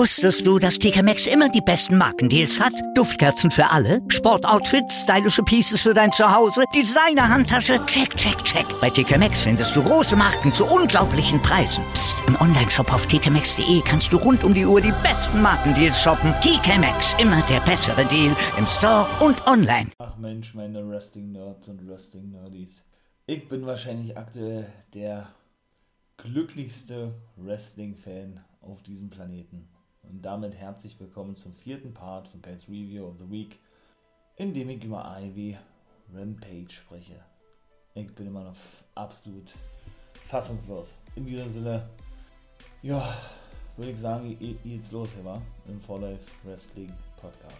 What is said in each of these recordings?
Wusstest du, dass TK Maxx immer die besten Markendeals hat? Duftkerzen für alle, Sportoutfits, stylische Pieces für dein Zuhause, Designer-Handtasche, check, check, check. Bei TK Maxx findest du große Marken zu unglaublichen Preisen. Psst. im Onlineshop auf tkmaxx.de kannst du rund um die Uhr die besten Markendeals shoppen. TK Maxx, immer der bessere Deal im Store und online. Ach Mensch, meine Wrestling-Nerds und Wrestling-Nerdies. Ich bin wahrscheinlich aktuell der glücklichste Wrestling-Fan auf diesem Planeten. Und damit herzlich willkommen zum vierten Part von Guys Review of the Week, in dem ich über Ivy Rampage spreche. Ich bin immer noch absolut fassungslos. In diesem Sinne, ja, würde ich sagen, geht's los hier, im For Life Wrestling Podcast.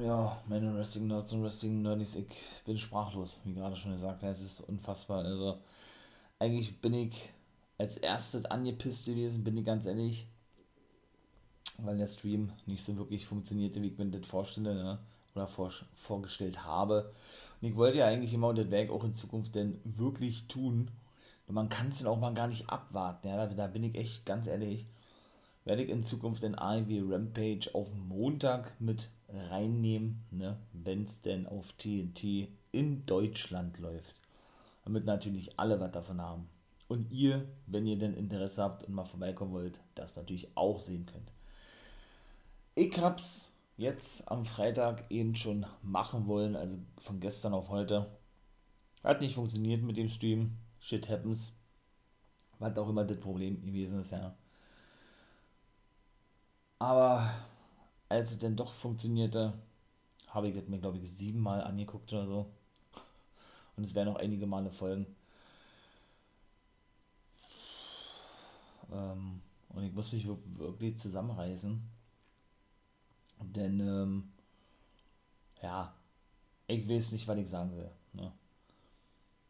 Ja, meine Wrestling Nerds und Wrestling Nerds, ich bin sprachlos, wie gerade schon gesagt, es ist unfassbar. Also, eigentlich bin ich als erstes angepisst gewesen, bin ich ganz ehrlich, weil der Stream nicht so wirklich funktionierte, wie ich mir das vorstelle, ne? oder vor, vorgestellt habe. Und ich wollte ja eigentlich immer das Werk auch in Zukunft denn wirklich tun. Und man kann es dann auch mal gar nicht abwarten. Ja, da, da bin ich echt ganz ehrlich. Werde ich in Zukunft den AEW Rampage auf Montag mit reinnehmen, ne, wenn es denn auf TNT in Deutschland läuft. Damit natürlich alle was davon haben und ihr, wenn ihr denn Interesse habt und mal vorbeikommen wollt, das natürlich auch sehen könnt. Ich hab's jetzt am Freitag eben schon machen wollen, also von gestern auf heute. Hat nicht funktioniert mit dem Stream. Shit happens. Was auch immer das Problem gewesen ist, ja. Aber als es denn doch funktionierte, habe ich es mir, glaube ich, siebenmal angeguckt oder so. Und es werden noch einige Male folgen. Ähm, und ich muss mich wirklich zusammenreißen. Denn, ähm, ja, ich weiß nicht, was ich sagen will. Ne?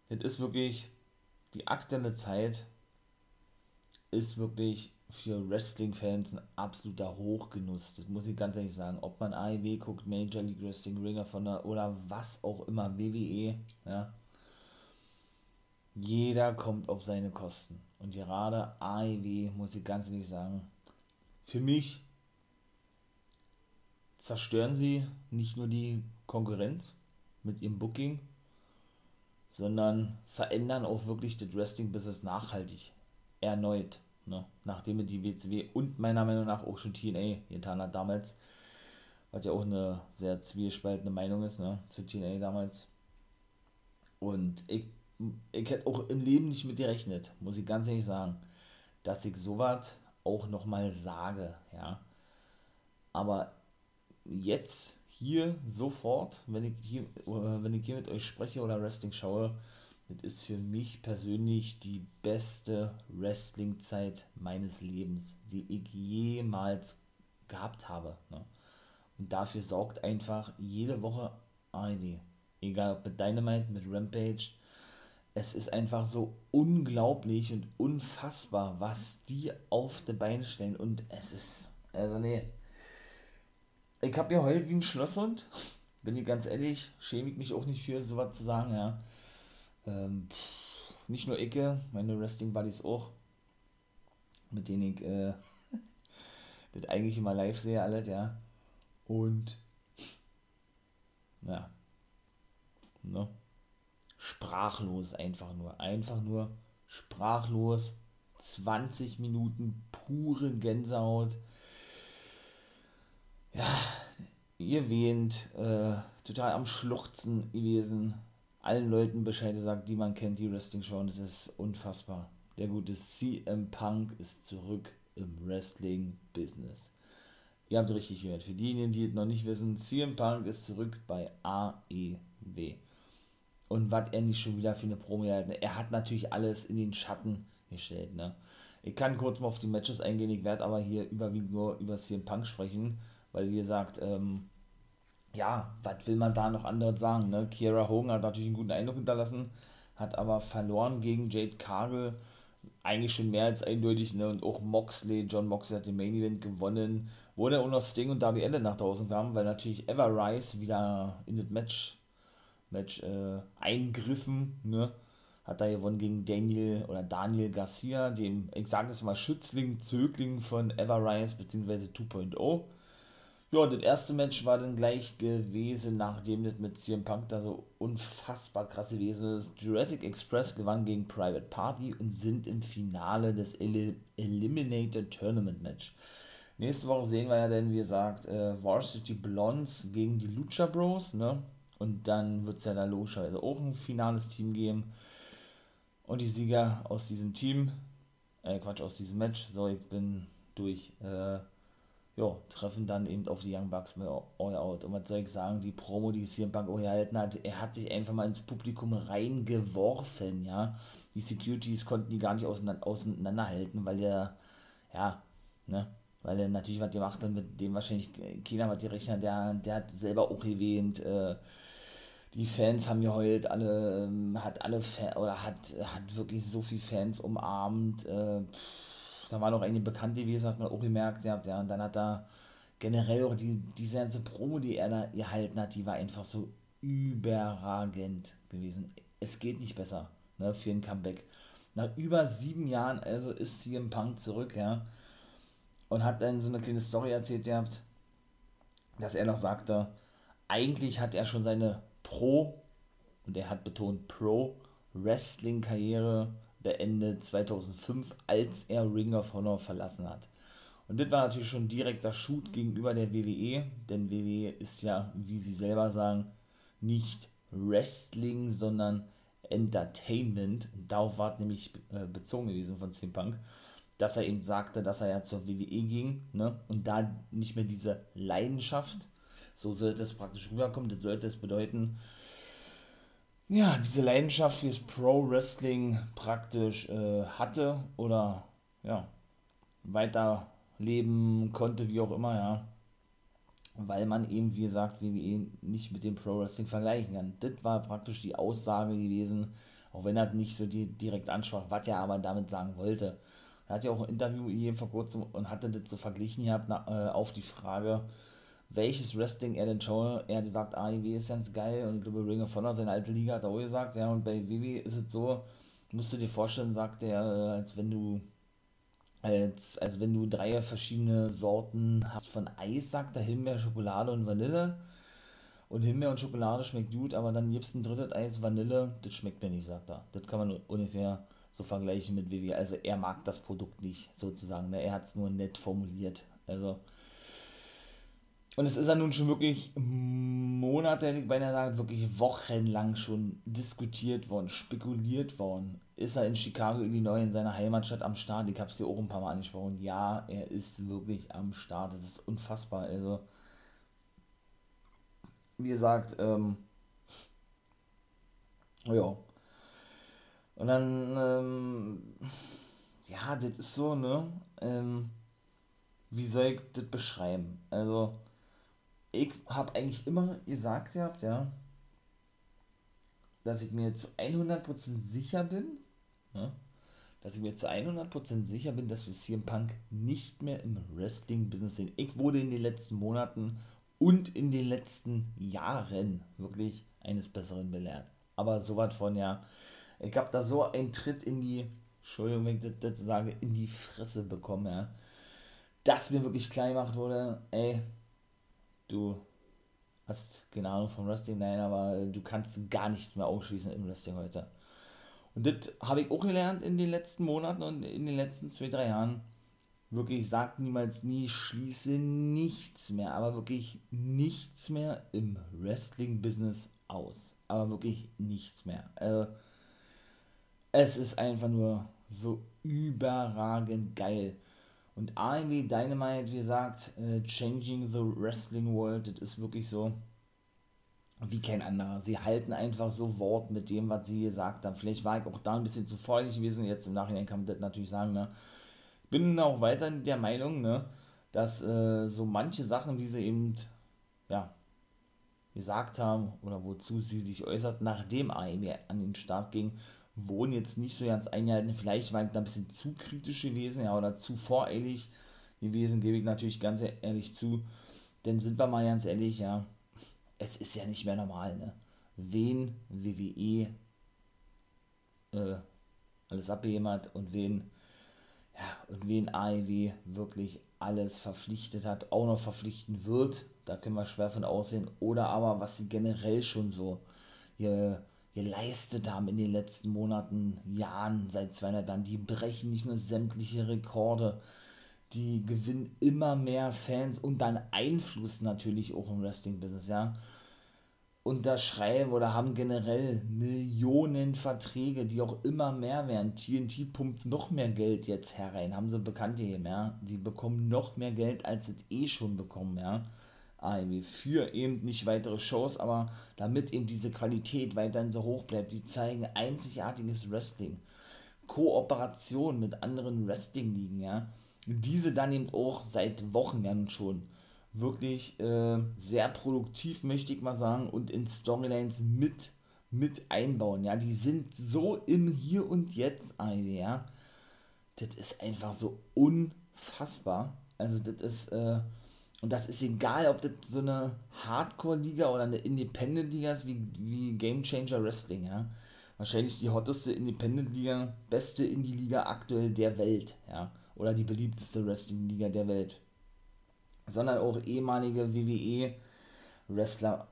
Das ist wirklich, die aktuelle Zeit ist wirklich für Wrestling-Fans ein absoluter Hochgenuss. Das muss ich ganz ehrlich sagen. Ob man AEW guckt, Major League Wrestling, Ringer von der oder was auch immer, WWE, ja. Jeder kommt auf seine Kosten. Und gerade AEW, muss ich ganz ehrlich sagen, für mich zerstören sie nicht nur die Konkurrenz mit ihrem Booking, sondern verändern auch wirklich das Wrestling-Business nachhaltig. Erneut. Ne? Nachdem die WCW und meiner Meinung nach auch schon TNA getan hat damals. Was ja auch eine sehr zwiespaltende Meinung ist, ne? Zu TNA damals. Und ich ich hätte auch im Leben nicht mit gerechnet, muss ich ganz ehrlich sagen, dass ich sowas auch nochmal sage, ja. Aber jetzt, hier, sofort, wenn ich hier, wenn ich hier mit euch spreche oder Wrestling schaue, das ist für mich persönlich die beste Wrestling-Zeit meines Lebens, die ich jemals gehabt habe. Ne? Und dafür sorgt einfach jede Woche eine. Egal ob mit Dynamite, mit Rampage, es ist einfach so unglaublich und unfassbar, was die auf die Beine stellen. Und es ist, also nee. Ich habe ja heult wie ein Schlosshund. Bin ich ganz ehrlich, schäme ich mich auch nicht für, sowas zu sagen, ja. Ähm, nicht nur Icke, meine Wrestling Buddies auch, mit denen ich äh, das eigentlich immer live sehe, alles, ja. Und ja. Ne? Sprachlos einfach nur. Einfach nur sprachlos. 20 Minuten pure Gänsehaut. Ja, ihr wähnt, äh, total am Schluchzen gewesen. Allen Leuten Bescheid gesagt, die man kennt, die Wrestling schauen. Das ist unfassbar. Der gute CM Punk ist zurück im Wrestling-Business. Ihr habt richtig gehört. Für diejenigen, die es noch nicht wissen, CM Punk ist zurück bei AEW und was er nicht schon wieder für eine Promo hat. Er hat natürlich alles in den Schatten gestellt. Ne? Ich kann kurz mal auf die Matches eingehen, ich werde aber hier überwiegend nur über CM Punk sprechen, weil wie gesagt, ähm, ja, was will man da noch anderes sagen? Ne? Kiera Hogan hat natürlich einen guten Eindruck hinterlassen, hat aber verloren gegen Jade Cargill, eigentlich schon mehr als eindeutig, ne? Und auch Moxley, John Moxley hat den Main Event gewonnen, wo der auch noch Sting und Darby Allen nach draußen kamen, weil natürlich Ever Rice wieder in das Match Match äh, eingriffen, ne? hat er gewonnen gegen Daniel oder Daniel Garcia, dem, ich sage es mal, Schützling, Zögling von Everrise bzw. 2.0. Ja, das erste Match war dann gleich gewesen, nachdem das mit CM Punk da so unfassbar krass gewesen ist. Jurassic Express gewann gegen Private Party und sind im Finale des El Eliminated Tournament Match. Nächste Woche sehen wir ja dann, wie gesagt, äh, Varsity Blondes gegen die Lucha Bros, ne? Und dann wird es ja da logischerweise auch ein finales Team geben. Und die Sieger aus diesem Team, äh, Quatsch, aus diesem Match, so, ich bin durch, äh, ja, treffen dann eben auf die Young Bucks mit All Out. Und was soll ich sagen, die Promo, die CM Punk auch gehalten hat, er hat sich einfach mal ins Publikum reingeworfen, ja. Die Securities konnten die gar nicht auseinander, auseinanderhalten, weil er, ja, ne, weil er natürlich was gemacht hat, mit dem wahrscheinlich keiner was gerechnet der, der hat selber auch erwähnt, äh, die Fans haben geheult, alle, ähm, hat alle, Fa oder hat, hat wirklich so viele Fans umarmt. Äh, da war noch eine Bekannte gewesen, hat man auch gemerkt, ja, ja, und dann hat er generell auch die, diese ganze Promo, die er da gehalten hat, die war einfach so überragend gewesen. Es geht nicht besser, ne, für ein Comeback. Nach über sieben Jahren, also ist CM Punk zurück, ja, und hat dann so eine kleine Story erzählt gehabt, dass er noch sagte, eigentlich hat er schon seine Pro, und er hat betont Pro, Wrestling-Karriere beendet 2005, als er Ring of Honor verlassen hat. Und das war natürlich schon direkter Shoot gegenüber der WWE, denn WWE ist ja, wie sie selber sagen, nicht Wrestling, sondern Entertainment. Und darauf war nämlich äh, bezogen gewesen von CM Punk, dass er eben sagte, dass er ja zur WWE ging ne? und da nicht mehr diese Leidenschaft so sollte es praktisch rüberkommen. Das sollte es bedeuten, ja, diese Leidenschaft fürs Pro-Wrestling praktisch äh, hatte oder ja, weiterleben konnte, wie auch immer, ja. Weil man eben, wie gesagt, WWE nicht mit dem Pro-Wrestling vergleichen kann. Das war praktisch die Aussage gewesen, auch wenn er nicht so die, direkt ansprach, was er aber damit sagen wollte. Er hat ja auch ein Interview gegeben vor kurzem und hatte das so verglichen gehabt na, äh, auf die Frage, welches Wrestling er denn schaue. Er hat gesagt, AEW ist ganz geil und ich glaube Ring of Honor, seine alte Liga, hat er auch gesagt, ja, und bei WWE ist es so, musst du dir vorstellen, sagt er, äh, als wenn du als, als wenn du drei verschiedene Sorten hast von Eis, sagt er Himbeer, Schokolade und Vanille. Und Himbeer und Schokolade schmeckt gut, aber dann gibst ein drittes Eis Vanille, das schmeckt mir nicht, sagt er. Das kann man ungefähr so vergleichen mit WWE. Also er mag das Produkt nicht, sozusagen. Ne? Er hat es nur nett formuliert. Also und es ist ja nun schon wirklich Monate, ich beinahe sagen, wirklich wochenlang schon diskutiert worden, spekuliert worden. Ist er in Chicago, Illinois, in seiner Heimatstadt am Start? Ich habe es dir auch ein paar Mal angesprochen. Ja, er ist wirklich am Start. Das ist unfassbar. Also, wie gesagt, ähm, ja. Und dann, ähm, ja, das ist so, ne? Ähm, wie soll ich das beschreiben? Also, ich habe eigentlich immer gesagt gehabt, ja, dass ich mir zu 100% sicher bin, ja, dass ich mir zu 100% sicher bin, dass wir CM Punk nicht mehr im Wrestling-Business sehen. Ich wurde in den letzten Monaten und in den letzten Jahren wirklich eines Besseren belehrt. Aber so was von, ja, ich habe da so einen Tritt in die, Entschuldigung, wenn ich das sage, in die Fresse bekommen, ja, dass mir wirklich klar gemacht wurde, ey, du hast keine Ahnung vom Wrestling, nein, aber du kannst gar nichts mehr ausschließen im Wrestling heute. Und das habe ich auch gelernt in den letzten Monaten und in den letzten zwei, drei Jahren. Wirklich, sagt niemals nie, schließe nichts mehr, aber wirklich nichts mehr im Wrestling-Business aus. Aber wirklich nichts mehr. Also, es ist einfach nur so überragend geil. Und AEW Dynamite, wie gesagt, äh, Changing the Wrestling World, das ist wirklich so wie kein anderer. Sie halten einfach so Wort mit dem, was sie gesagt haben. Vielleicht war ich auch da ein bisschen zu freudig gewesen. Jetzt im Nachhinein kann man das natürlich sagen. Ne? Bin auch weiter der Meinung, ne, dass äh, so manche Sachen, die sie eben ja, gesagt haben oder wozu sie sich äußert, nachdem AEW an den Start ging, wurden jetzt nicht so ganz eingehalten. Vielleicht war ich da ein bisschen zu kritisch gewesen, ja, oder zu voreilig gewesen, gebe ich natürlich ganz ehrlich zu. Denn sind wir mal ganz ehrlich, ja, es ist ja nicht mehr normal, ne? Wen WWE äh, alles hat und wen, ja, und wen AEW wirklich alles verpflichtet hat, auch noch verpflichten wird. Da können wir schwer von aussehen. Oder aber, was sie generell schon so hier geleistet haben in den letzten Monaten, Jahren, seit 200 Jahren. Die brechen nicht nur sämtliche Rekorde, die gewinnen immer mehr Fans und dann Einfluss natürlich auch im Wrestling-Business, ja. Unterschreiben oder haben generell Millionen Verträge, die auch immer mehr werden. TNT pumpt noch mehr Geld jetzt herein, haben sie bekannt gegeben, ja. Die bekommen noch mehr Geld, als sie eh schon bekommen, ja. AEW für eben nicht weitere Shows, aber damit eben diese Qualität weiterhin so hoch bleibt. Die zeigen einzigartiges Wrestling. Kooperation mit anderen Wrestling-Ligen, ja. Diese dann eben auch seit Wochen ja schon wirklich äh, sehr produktiv, möchte ich mal sagen, und in Storylines mit, mit einbauen, ja. Die sind so im Hier und Jetzt, ja. Das ist einfach so unfassbar. Also das ist, äh, und das ist egal, ob das so eine Hardcore-Liga oder eine Independent-Liga ist, wie, wie Game Changer Wrestling, ja. Wahrscheinlich die hotteste Independent-Liga, beste Indie-Liga aktuell der Welt, ja. Oder die beliebteste Wrestling-Liga der Welt. Sondern auch ehemalige WWE-Wrestler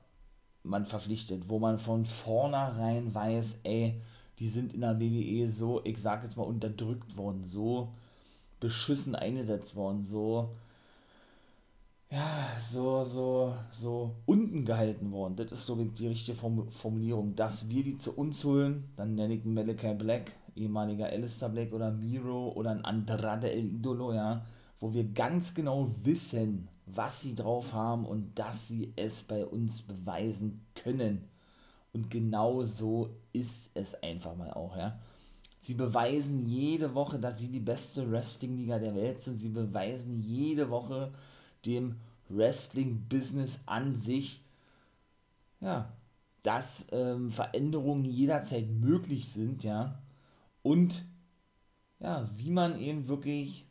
man verpflichtet, wo man von vornherein weiß, ey, die sind in der WWE so, ich sag jetzt mal, unterdrückt worden, so beschissen eingesetzt worden, so ja, so, so, so unten gehalten worden. Das ist, glaube ich, die richtige Formulierung. Dass wir die zu uns holen, dann nenne ich Malachi Black, ehemaliger Alistair Black oder Miro oder ein Andrade El Idolo, ja, wo wir ganz genau wissen, was sie drauf haben und dass sie es bei uns beweisen können. Und genau so ist es einfach mal auch, ja. Sie beweisen jede Woche, dass sie die beste Wrestling-Liga der Welt sind. Sie beweisen jede Woche, dem Wrestling-Business an sich, ja, dass ähm, Veränderungen jederzeit möglich sind, ja, und ja, wie man eben wirklich,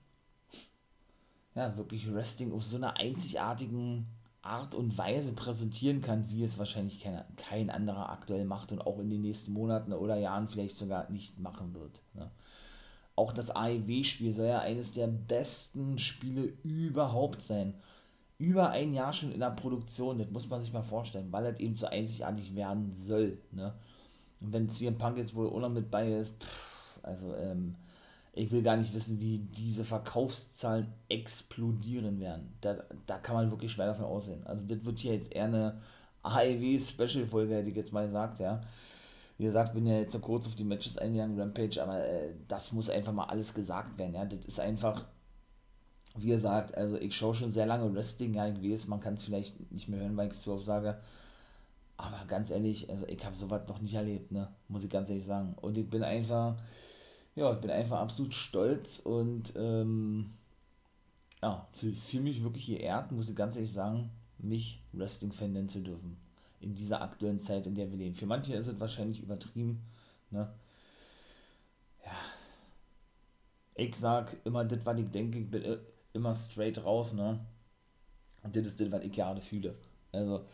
ja, wirklich Wrestling auf so einer einzigartigen Art und Weise präsentieren kann, wie es wahrscheinlich kein, kein anderer aktuell macht und auch in den nächsten Monaten oder Jahren vielleicht sogar nicht machen wird. Ne? Auch das AEW-Spiel soll ja eines der besten Spiele überhaupt sein. Über ein Jahr schon in der Produktion, das muss man sich mal vorstellen, weil das eben so einzigartig werden soll. Ne? Und wenn CM Punk jetzt wohl auch noch mit bei ist, pff, also ähm, ich will gar nicht wissen, wie diese Verkaufszahlen explodieren werden. Da, da kann man wirklich schwer davon aussehen. Also das wird hier jetzt eher eine AEW-Special-Folge, hätte ich jetzt mal gesagt, ja wie gesagt, bin ja jetzt so kurz auf die Matches eingegangen, Rampage, aber äh, das muss einfach mal alles gesagt werden, ja. Das ist einfach, wie gesagt, also ich schaue schon sehr lange Wrestling, ja, ich weiß, man kann es vielleicht nicht mehr hören, weil ich es zu oft sage, aber ganz ehrlich, also ich habe sowas noch nicht erlebt, ne, muss ich ganz ehrlich sagen. Und ich bin einfach, ja, ich bin einfach absolut stolz und, ähm, ja, fühle fühl mich wirklich geehrt, muss ich ganz ehrlich sagen, mich Wrestling-Fan nennen zu dürfen in dieser aktuellen Zeit, in der wir leben. Für manche ist es wahrscheinlich übertrieben. Ne? Ja. Ich sag immer das, was ich denke, ich bin äh, immer straight raus, ne? Und das ist das, was ich gerade fühle. Also,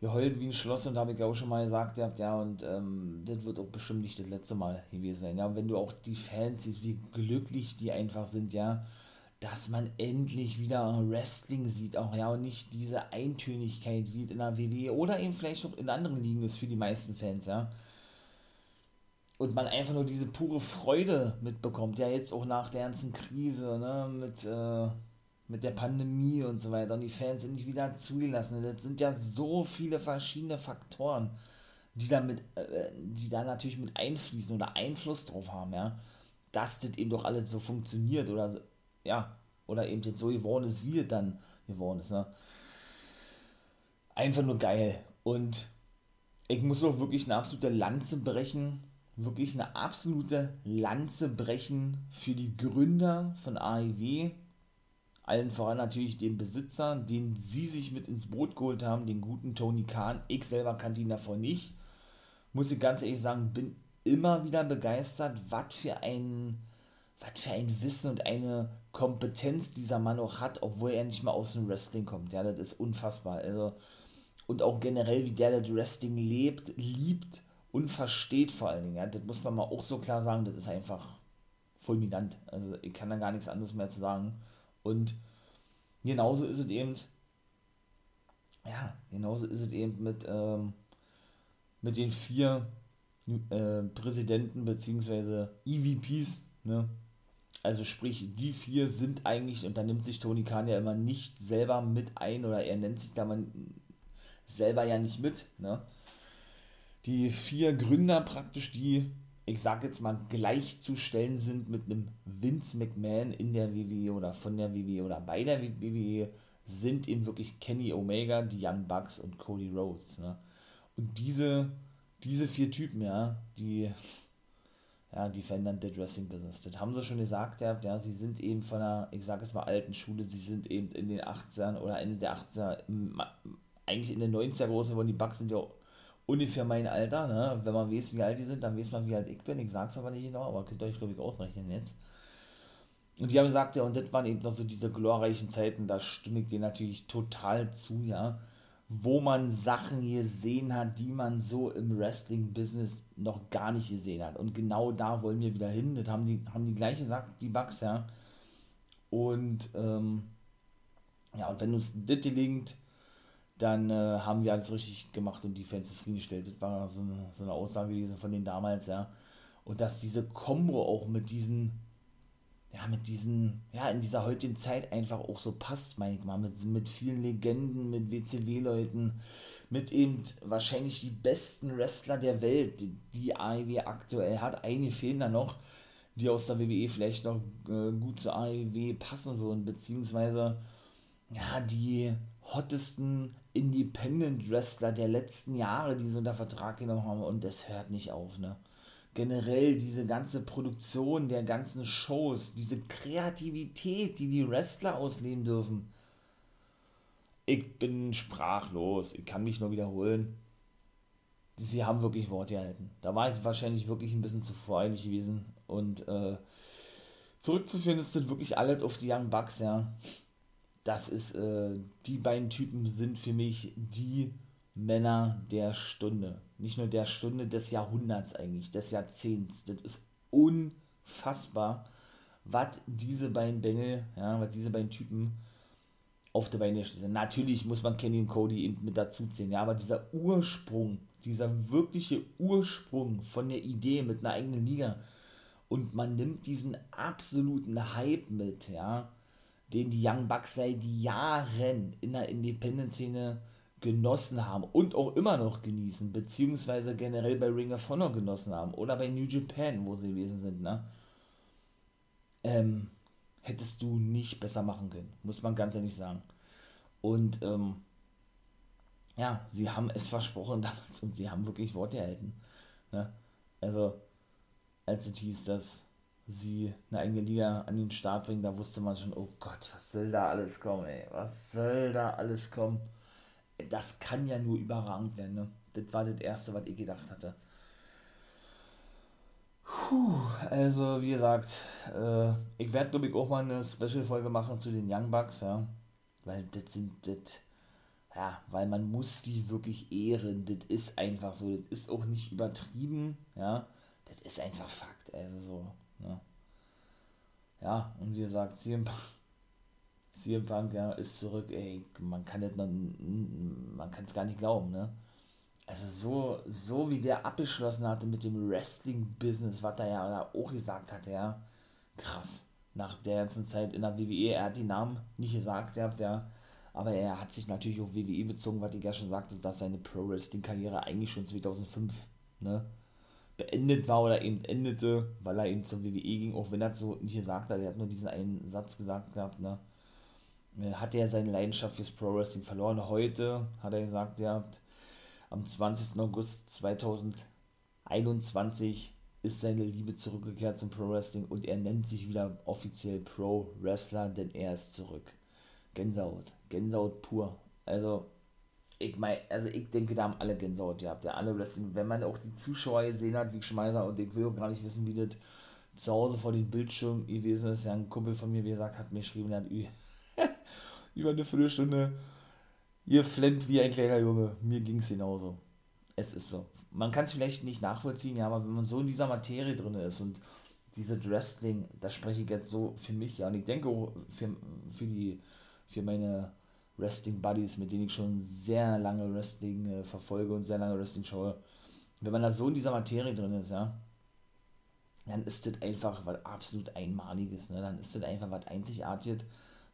wir heulen wie ein Schloss und habe ich auch schon mal gesagt, ja, und ähm, das wird auch bestimmt nicht das letzte Mal gewesen sein. Ja, wenn du auch die Fans siehst, wie glücklich die einfach sind, ja, dass man endlich wieder Wrestling sieht, auch ja, und nicht diese Eintönigkeit wie in der WWE oder eben vielleicht auch in anderen Ligen ist für die meisten Fans, ja. Und man einfach nur diese pure Freude mitbekommt, ja, jetzt auch nach der ganzen Krise, ne, mit, äh, mit der Pandemie und so weiter. Und die Fans sind nicht wieder zugelassen. Das sind ja so viele verschiedene Faktoren, die da, mit, äh, die da natürlich mit einfließen oder Einfluss drauf haben, ja. Dass das eben doch alles so funktioniert oder so ja, oder eben jetzt so geworden ist, wie es dann geworden ist. Ne? Einfach nur geil. Und ich muss auch wirklich eine absolute Lanze brechen, wirklich eine absolute Lanze brechen für die Gründer von AEW. Allen voran natürlich den Besitzer, den sie sich mit ins Boot geholt haben, den guten Tony Khan. Ich selber kannte ihn davor nicht. Muss ich ganz ehrlich sagen, bin immer wieder begeistert, was für ein was für ein Wissen und eine Kompetenz dieser Mann auch hat, obwohl er nicht mal aus dem Wrestling kommt. Ja, das ist unfassbar. Also, und auch generell, wie der das Wrestling lebt, liebt und versteht vor allen Dingen. Ja, das muss man mal auch so klar sagen, das ist einfach fulminant. Also ich kann da gar nichts anderes mehr zu sagen. Und genauso ist es eben, ja, genauso ist es eben mit, ähm, mit den vier äh, Präsidenten bzw. EVPs, ne? Also sprich, die vier sind eigentlich, und da nimmt sich Tony Khan ja immer nicht selber mit ein, oder er nennt sich da man selber ja nicht mit, ne? Die vier Gründer praktisch, die, ich sag jetzt mal, gleichzustellen sind mit einem Vince McMahon in der WWE oder von der WWE oder bei der WWE, sind eben wirklich Kenny Omega, die Young Bucks und Cody Rhodes, ne? Und diese, diese vier Typen, ja, die ja, die verändern das Wrestling-Business. Das haben sie schon gesagt, ja, ja, sie sind eben von einer, ich sage es mal, alten Schule, sie sind eben in den 80ern oder Ende der 80er, eigentlich in den 90er groß geworden, die Bugs sind ja ungefähr mein Alter, ne? wenn man weiß, wie alt die sind, dann weiß man, wie alt ich bin, ich sag's aber nicht genau, aber könnt ihr euch, glaube ich, ausrechnen jetzt. Und die haben gesagt, ja, und das waren eben noch so diese glorreichen Zeiten, da stimme ich dir natürlich total zu, ja wo man Sachen gesehen hat, die man so im Wrestling-Business noch gar nicht gesehen hat. Und genau da wollen wir wieder hin. Das haben die, haben die gleich gesagt, die Bugs, ja. Und ähm, ja, und wenn uns das gelingt, dann äh, haben wir alles richtig gemacht und die Fans zufriedengestellt. Das war so eine, so eine Aussage gewesen von denen damals, ja. Und dass diese Combo auch mit diesen ja, mit diesen, ja, in dieser heutigen Zeit einfach auch so passt, meine ich mal, mit, mit vielen Legenden, mit WCW-Leuten, mit eben wahrscheinlich die besten Wrestler der Welt, die, die AEW aktuell hat. Einige fehlen da noch, die aus der WWE vielleicht noch äh, gut zur AEW passen würden, beziehungsweise, ja, die hottesten Independent-Wrestler der letzten Jahre, die so unter Vertrag genommen haben und das hört nicht auf, ne generell diese ganze Produktion der ganzen Shows, diese Kreativität, die die Wrestler ausleben dürfen. Ich bin sprachlos, ich kann mich nur wiederholen. Sie haben wirklich Wort gehalten. Da war ich wahrscheinlich wirklich ein bisschen zu voreilig gewesen. Und äh, zurückzuführen ist das wirklich alles auf die Young Bucks, ja. Das ist, äh, die beiden Typen sind für mich die Männer der Stunde. Nicht nur der Stunde, des Jahrhunderts eigentlich, des Jahrzehnts. Das ist unfassbar, was diese beiden Bengel, ja, was diese beiden Typen auf der Beine stehen. Natürlich muss man Kenny und Cody eben mit dazu zählen, ja, aber dieser Ursprung, dieser wirkliche Ursprung von der Idee mit einer eigenen Liga und man nimmt diesen absoluten Hype mit, ja, den die Young Bucks seit Jahren in der Independent-Szene genossen haben und auch immer noch genießen, beziehungsweise generell bei Ring of Honor genossen haben oder bei New Japan, wo sie gewesen sind, ne? Ähm, hättest du nicht besser machen können, muss man ganz ehrlich sagen. Und ähm, ja, sie haben es versprochen damals und sie haben wirklich Worte erhalten. Ne? Also, als es hieß, dass sie eine eigene Liga an den Start bringen, da wusste man schon, oh Gott, was soll da alles kommen, ey, was soll da alles kommen das kann ja nur überragend werden. Ne? Das war das Erste, was ich gedacht hatte. Puh, also wie gesagt, äh, ich werde glaube ich auch mal eine Special-Folge machen zu den Young Bucks, ja. Weil das sind, das, ja, weil man muss die wirklich ehren. Das ist einfach so. Das ist auch nicht übertrieben, ja. Das ist einfach Fakt, also so, ne. Ja, und wie gesagt, CM Punk CM Punk ja, ist zurück, ey, man kann das man kann es gar nicht glauben, ne? Also so, so wie der abgeschlossen hatte mit dem Wrestling-Business, was er ja auch gesagt hatte, ja, krass. Nach der ganzen Zeit in der WWE, er hat die Namen nicht gesagt, der, der, aber er hat sich natürlich auf WWE bezogen, was ich ja schon sagte, dass seine Pro-Wrestling-Karriere eigentlich schon 2005, ne, beendet war oder eben endete, weil er eben zur WWE ging, auch wenn er so nicht gesagt hat, er hat nur diesen einen Satz gesagt gehabt, ne, hat er seine Leidenschaft fürs Pro Wrestling verloren. Heute hat er gesagt, ja, am 20. August 2021 ist seine Liebe zurückgekehrt zum Pro Wrestling und er nennt sich wieder offiziell Pro Wrestler, denn er ist zurück. Gänsehaut, Gänsehaut pur. Also ich meine, also ich denke, da haben alle Gänsehaut gehabt, ja, alle Wrestling. Wenn man auch die Zuschauer gesehen hat, wie Schmeißer und ich will auch gar nicht wissen, wie das zu Hause vor dem Bildschirm gewesen ist. Ja, ein Kumpel von mir, wie gesagt, hat mir geschrieben, er hat über eine Viertelstunde. Ihr flennt wie ein kleiner Junge. Mir ging es genauso. Es ist so. man kann es vielleicht nicht nachvollziehen, ja, aber wenn man so in dieser Materie drin ist und diese Wrestling, da spreche ich jetzt so für mich, ja, und ich denke auch für, für die, für meine Wrestling-Buddies, mit denen ich schon sehr lange Wrestling äh, verfolge und sehr lange Wrestling schaue, wenn man da so in dieser Materie drin ist, ja, dann ist das einfach was absolut Einmaliges, ne? dann ist das einfach was Einzigartiges,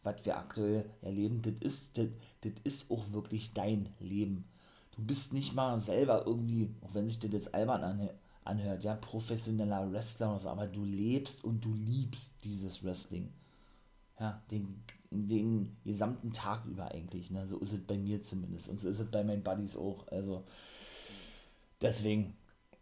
was wir aktuell erleben, das ist, das, das ist auch wirklich dein Leben. Du bist nicht mal selber irgendwie, auch wenn sich das jetzt albern anhört, ja, professioneller Wrestler oder so, aber du lebst und du liebst dieses Wrestling. Ja, den, den gesamten Tag über eigentlich, ne? So ist es bei mir zumindest. Und so ist es bei meinen Buddies auch. Also deswegen,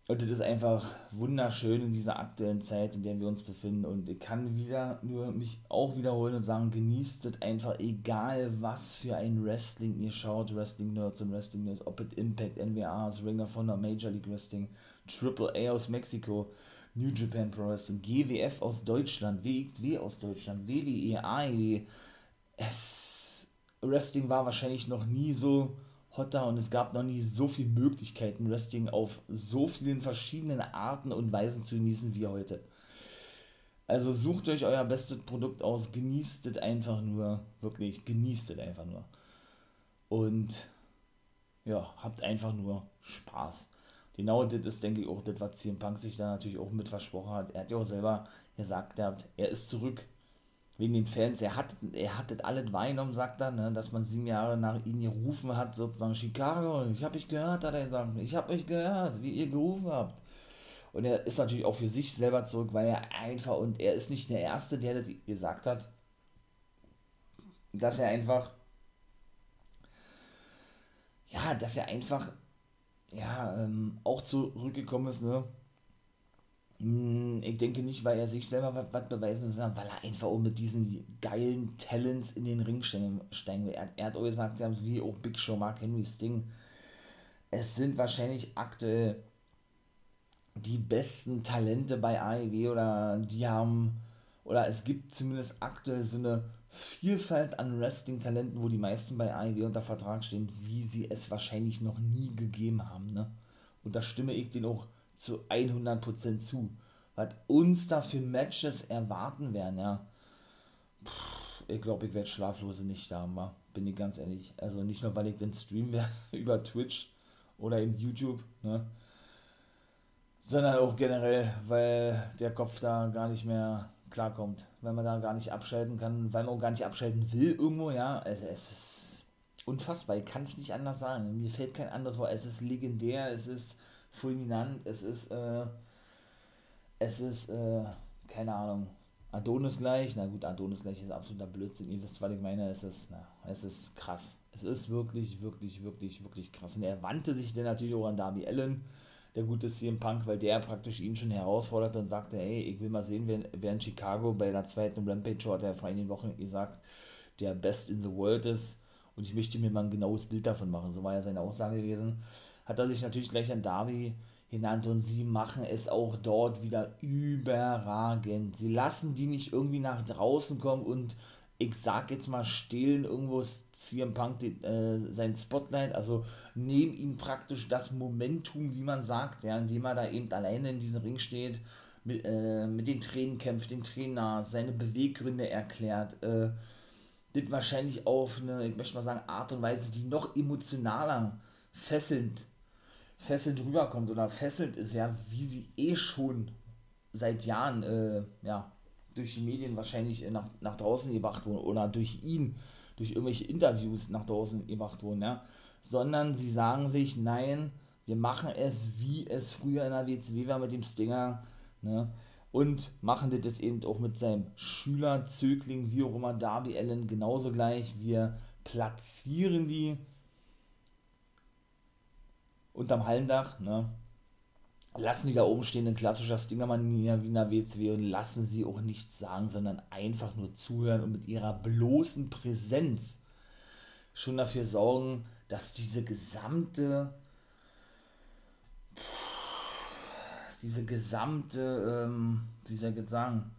und das ist einfach wunderschön in dieser aktuellen Zeit, in der wir uns befinden. Und ich kann wieder nur mich auch wiederholen und sagen, genießt es einfach, egal was für ein Wrestling ihr schaut, Wrestling Nerds und Wrestling Nerds, ob es Impact, NWA, Ring of Honor, Major League Wrestling, Triple A aus Mexiko, New Japan Pro Wrestling, GWF aus Deutschland, WXW aus Deutschland, WWE, AEW. Es, Wrestling war wahrscheinlich noch nie so hotter und es gab noch nie so viele Möglichkeiten, Wrestling auf so vielen verschiedenen Arten und Weisen zu genießen wie heute. Also sucht euch euer bestes Produkt aus, genießt es einfach nur, wirklich, genießt es einfach nur. Und ja, habt einfach nur Spaß genau das ist, denke ich, auch das, was CM Punk sich da natürlich auch mit versprochen hat. Er hat ja auch selber gesagt, er ist zurück wegen den Fans. Er hat, er hat das alles wahrgenommen, sagt er, ne, dass man sieben Jahre nach ihm gerufen hat, sozusagen Chicago. Ich habe euch gehört, hat er gesagt. Ich habe euch gehört, wie ihr gerufen habt. Und er ist natürlich auch für sich selber zurück, weil er einfach, und er ist nicht der Erste, der das gesagt hat, dass er einfach, ja, dass er einfach ja, ähm, auch zurückgekommen ist, ne? Hm, ich denke nicht, weil er sich selber was, beweisen will, sondern weil er einfach auch mit diesen geilen Talents in den Ring steigen will. Er, er hat auch gesagt, wie auch Big Show, Mark Henry, Sting. Es sind wahrscheinlich aktuell die besten Talente bei AEW oder die haben, oder es gibt zumindest aktuell so eine Vielfalt an Wrestling-Talenten, wo die meisten bei AEW unter Vertrag stehen, wie sie es wahrscheinlich noch nie gegeben haben. Ne? Und da stimme ich denen auch zu 100% zu. Was uns da für Matches erwarten werden, ja. Puh, ich glaube, ich werde schlaflose nicht da haben, bin ich ganz ehrlich. Also nicht nur, weil ich den Stream werde über Twitch oder eben YouTube, ne? sondern auch generell, weil der Kopf da gar nicht mehr klarkommt, weil man da gar nicht abschalten kann, weil man auch gar nicht abschalten will irgendwo, ja. Also es ist unfassbar, ich kann es nicht anders sagen. Mir fällt kein anderes Wort. Es ist legendär, es ist fulminant, es ist, äh, es ist, äh, keine Ahnung, Adonis gleich. Na gut, Adonis gleich ist absoluter Blödsinn. Ihr wisst, was ich meine. Es ist, na, es ist krass. Es ist wirklich, wirklich, wirklich, wirklich krass. Und er wandte sich dann natürlich auch an Darby Allen der gute CM Punk, weil der praktisch ihn schon herausforderte und sagte, hey, ich will mal sehen, wer, wer in Chicago bei der zweiten Rampage hat er vor einigen Wochen gesagt, der Best in the World ist und ich möchte mir mal ein genaues Bild davon machen. So war ja seine Aussage gewesen. Hat er sich natürlich gleich an Darby genannt und sie machen es auch dort wieder überragend. Sie lassen die nicht irgendwie nach draußen kommen und ich sag jetzt mal, stehlen irgendwo CM Punk die, äh, sein Spotlight, also nehmen ihm praktisch das Momentum, wie man sagt, ja, indem er da eben alleine in diesem Ring steht, mit, äh, mit den Tränen kämpft, den Trainer, seine Beweggründe erklärt, äh, das wahrscheinlich auf eine, ich möchte mal sagen, Art und Weise, die noch emotionaler, fesselnd, fesselnd rüberkommt oder fesselnd ist, ja, wie sie eh schon seit Jahren, äh, ja, durch die Medien wahrscheinlich nach, nach draußen gebracht wurden oder durch ihn, durch irgendwelche Interviews nach draußen gebracht wurden, ja. Sondern sie sagen sich, nein, wir machen es, wie es früher in der WCW war mit dem Stinger, ne? Und machen das eben auch mit seinem Schüler, Zögling, wie auch immer, Darby Allen genauso gleich. Wir platzieren die unterm Hallendach, ne? lassen die da oben stehen, ein klassischer in der WCW und lassen sie auch nichts sagen, sondern einfach nur zuhören und mit ihrer bloßen Präsenz schon dafür sorgen, dass diese gesamte diese gesamte, ähm, wie soll ich jetzt sagen,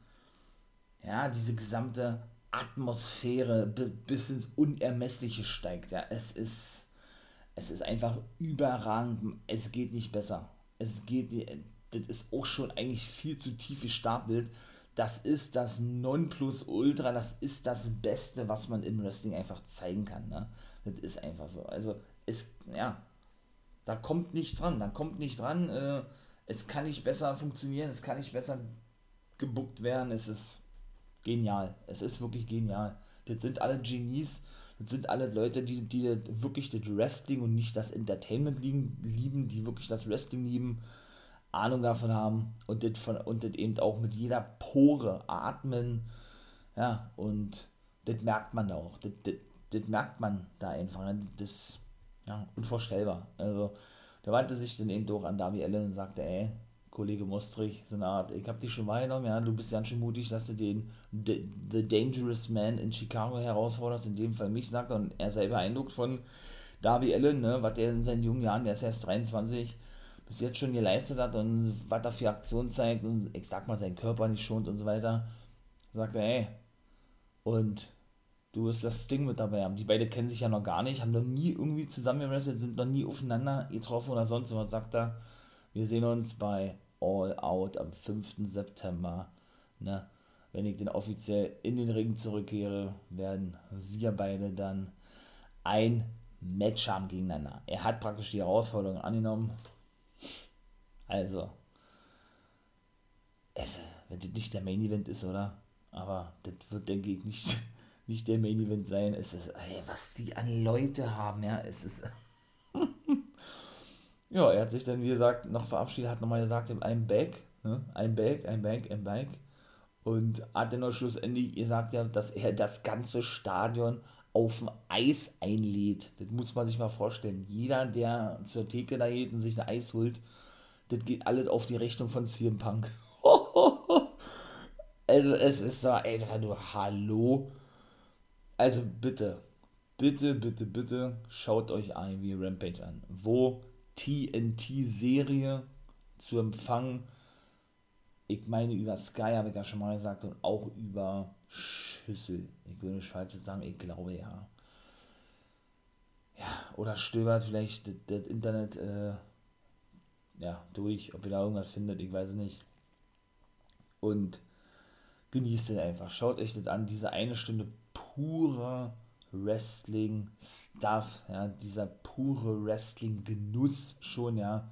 ja, diese gesamte Atmosphäre bis ins Unermessliche steigt. Ja, es ist es ist einfach überragend. Es geht nicht besser. Es geht, das ist auch schon eigentlich viel zu tief gestapelt. Das ist das Nonplusultra, das ist das Beste, was man im Wrestling einfach zeigen kann. Ne? Das ist einfach so. Also, es, ja, da kommt nicht dran, da kommt nicht dran. Äh, es kann nicht besser funktionieren, es kann nicht besser gebuckt werden. Es ist genial. Es ist wirklich genial. Das sind alle Genies. Das sind alle Leute, die, die wirklich das Wrestling und nicht das Entertainment lieben, die wirklich das Wrestling lieben, Ahnung davon haben und das, von, und das eben auch mit jeder Pore atmen. Ja, und das merkt man da auch. Das, das, das merkt man da einfach. Ne? Das ja, unvorstellbar. Also, der wandte sich dann eben doch an Darby Allen und sagte, ey, Kollege Mostrich, so eine Art, ich hab dich schon wahrgenommen, ja, du bist ganz schön mutig, dass du den The, The Dangerous Man in Chicago herausforderst, in dem Fall mich, sagt er, und er sei beeindruckt von Darby Allen, ne, was er in seinen jungen Jahren, der ist erst 23, bis jetzt schon geleistet hat und was er für Aktionen zeigt und ich sag mal, seinen Körper nicht schont und so weiter, sagt er, ey, und du wirst das Ding mit dabei haben. Die beiden kennen sich ja noch gar nicht, haben noch nie irgendwie zusammen gewrestelt, sind noch nie aufeinander getroffen oder sonst was, sagt er. Wir sehen uns bei All Out am 5. September. Ne? Wenn ich dann offiziell in den Ring zurückkehre, werden wir beide dann ein Match haben gegeneinander. Er hat praktisch die Herausforderung angenommen. Also, wenn das nicht der Main Event ist, oder? Aber das wird, denke ich, nicht, nicht der Main Event sein. Es ist, ey, was die an Leute haben, ja, es ist. Ja, er hat sich dann, wie gesagt, noch verabschiedet, hat nochmal gesagt, I'm back, ne? I'm back, I'm back, I'm back. Und hat dann noch schlussendlich gesagt, ja, dass er das ganze Stadion auf dem Eis einlädt. Das muss man sich mal vorstellen. Jeder, der zur Theke da geht und sich ein Eis holt, das geht alles auf die Rechnung von CM Punk. also es ist so einfach nur Hallo. Also bitte, bitte, bitte, bitte schaut euch ein wie Rampage an. Wo TNT-Serie zu empfangen. Ich meine über Sky, habe ich ja schon mal gesagt, und auch über Schüssel. Ich will nicht falsch sagen, ich glaube ja. Ja, oder stöbert vielleicht das, das Internet äh, ja, durch, ob ihr da irgendwas findet, ich weiß es nicht. Und genießt es einfach. Schaut euch das an, diese eine Stunde purer Wrestling-Stuff, ja, dieser pure Wrestling-Genuss schon, ja.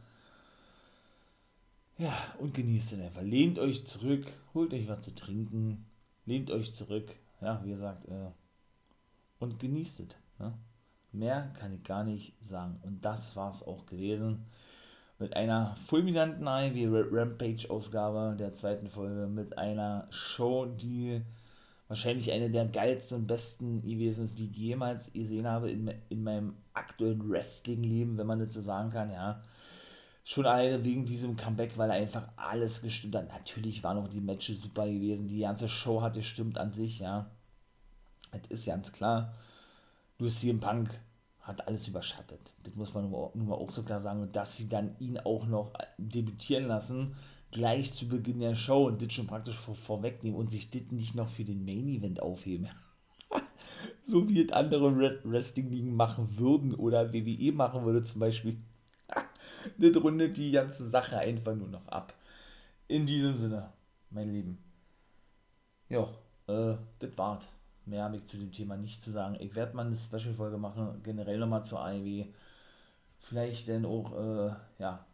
Ja, und genießt es einfach. Lehnt euch zurück, holt euch was zu trinken, lehnt euch zurück, ja, wie gesagt, äh, und genießt es. Ne? Mehr kann ich gar nicht sagen. Und das war es auch gewesen. Mit einer fulminanten wie Rampage-Ausgabe der zweiten Folge, mit einer Show, die wahrscheinlich eine der geilsten und besten gewesen die ich jemals gesehen habe in, in meinem aktuellen Wrestling-Leben, wenn man das so sagen kann, ja. Schon alleine wegen diesem Comeback, weil einfach alles gestimmt hat. Natürlich waren auch die Matches super gewesen, die ganze Show hat gestimmt an sich, ja. Das ist ganz klar. Nur CM Punk hat alles überschattet. Das muss man nur mal auch so klar sagen. Und dass sie dann ihn auch noch debütieren lassen, gleich zu Beginn der Show und das schon praktisch vor, vorwegnehmen und sich das nicht noch für den Main Event aufheben. so wie es andere Wrestling-Ligen machen würden oder WWE machen würde zum Beispiel. das rundet die ganze Sache einfach nur noch ab. In diesem Sinne, mein Lieben. Ja, äh, das war's. Mehr habe ich zu dem Thema nicht zu sagen. Ich werde mal eine Special-Folge machen, generell nochmal zur AEW. Vielleicht dann auch, äh, ja,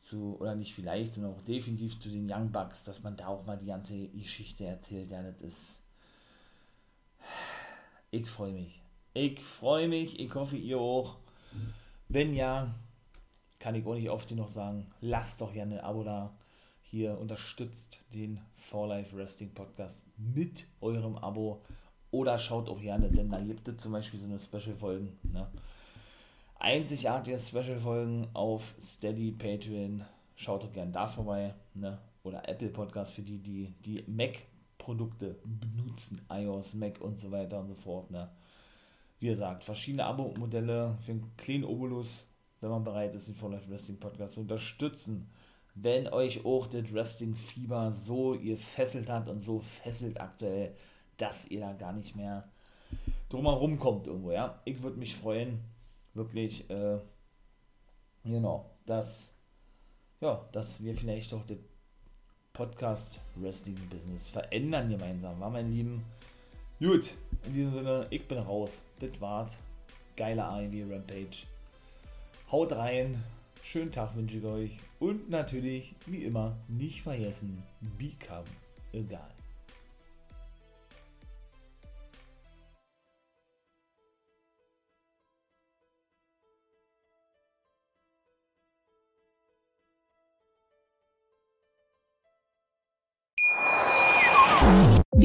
zu, oder nicht vielleicht, sondern auch definitiv zu den Young Bucks, dass man da auch mal die ganze Geschichte erzählt. Ja, das ist. Ich freue mich. Ich freue mich. Ich hoffe, ihr auch. Wenn ja, kann ich auch nicht oft genug sagen, lasst doch gerne ein Abo da. Hier unterstützt den For Life Wrestling Podcast mit eurem Abo. Oder schaut auch gerne, denn da gibt es zum Beispiel so eine Special-Folgen. Ne? Einzigartige Special-Folgen auf Steady, Patreon. Schaut doch gerne da vorbei. Ne? Oder Apple Podcast für die, die die Mac-Produkte benutzen. iOS, Mac und so weiter und so fort. Ne? Wie gesagt, verschiedene Abo-Modelle für einen kleinen Obolus, wenn man bereit ist, den For Life Wrestling Podcast zu unterstützen. Wenn euch auch das Wrestling-Fieber so ihr fesselt hat und so fesselt aktuell, dass ihr da gar nicht mehr drumherum kommt irgendwo, ja. Ich würde mich freuen, wirklich, äh, genau, dass, ja, dass wir vielleicht auch das Podcast Wrestling Business verändern gemeinsam. War mein Lieben. Gut, in diesem Sinne, ich bin raus. Das war's. Geile AEW Rampage. Haut rein. Schönen Tag wünsche ich euch. Und natürlich, wie immer, nicht vergessen, become egal.